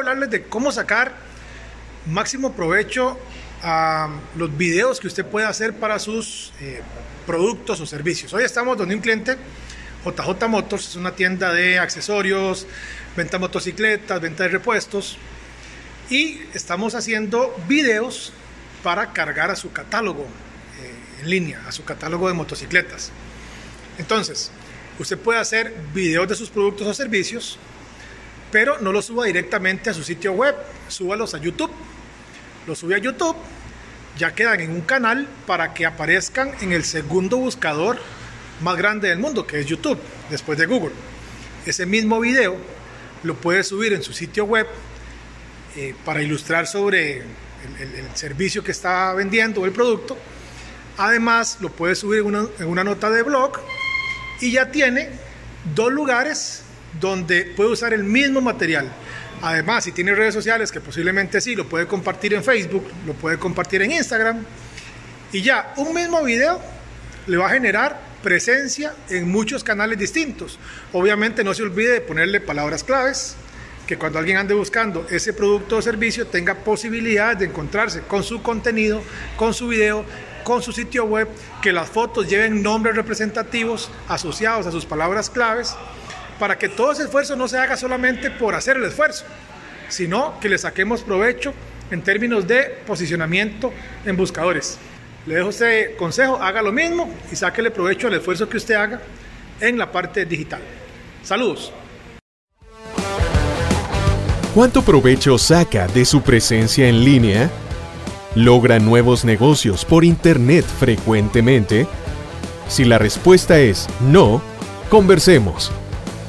Hablarles de cómo sacar máximo provecho a los videos que usted puede hacer para sus eh, productos o servicios. Hoy estamos donde un cliente, JJ Motors, es una tienda de accesorios, venta de motocicletas, venta de repuestos, y estamos haciendo videos para cargar a su catálogo eh, en línea, a su catálogo de motocicletas. Entonces, usted puede hacer videos de sus productos o servicios, pero no los suba directamente a su sitio web, súbalos a YouTube. Los sube a YouTube, ya quedan en un canal para que aparezcan en el segundo buscador más grande del mundo, que es YouTube, después de Google. Ese mismo video lo puede subir en su sitio web eh, para ilustrar sobre el, servicio que está vendiendo o el producto. Además, lo puede subir una, en una nota de blog y ya tiene dos lugares donde puede usar el mismo material. Además, si tiene redes sociales, que posiblemente sí, lo puede compartir en Facebook, lo puede compartir en Instagram. Y ya, un mismo video le va a generar presencia en muchos canales distintos. Obviamente no se olvide de ponerle palabras claves, que cuando alguien ande buscando ese producto o servicio tenga posibilidad de encontrarse con su contenido, con su video, con su sitio web, que las fotos lleven nombres representativos asociados a sus palabras claves para que todo ese esfuerzo no se haga solamente por hacer el esfuerzo, sino que le saquemos provecho en términos de posicionamiento en buscadores. Le dejo este consejo, haga lo mismo y sáquele provecho al esfuerzo que usted haga en la parte digital. Saludos. ¿Cuánto provecho saca de su presencia en línea? ¿Logra nuevos negocios por Internet frecuentemente? Si la respuesta es no, conversemos.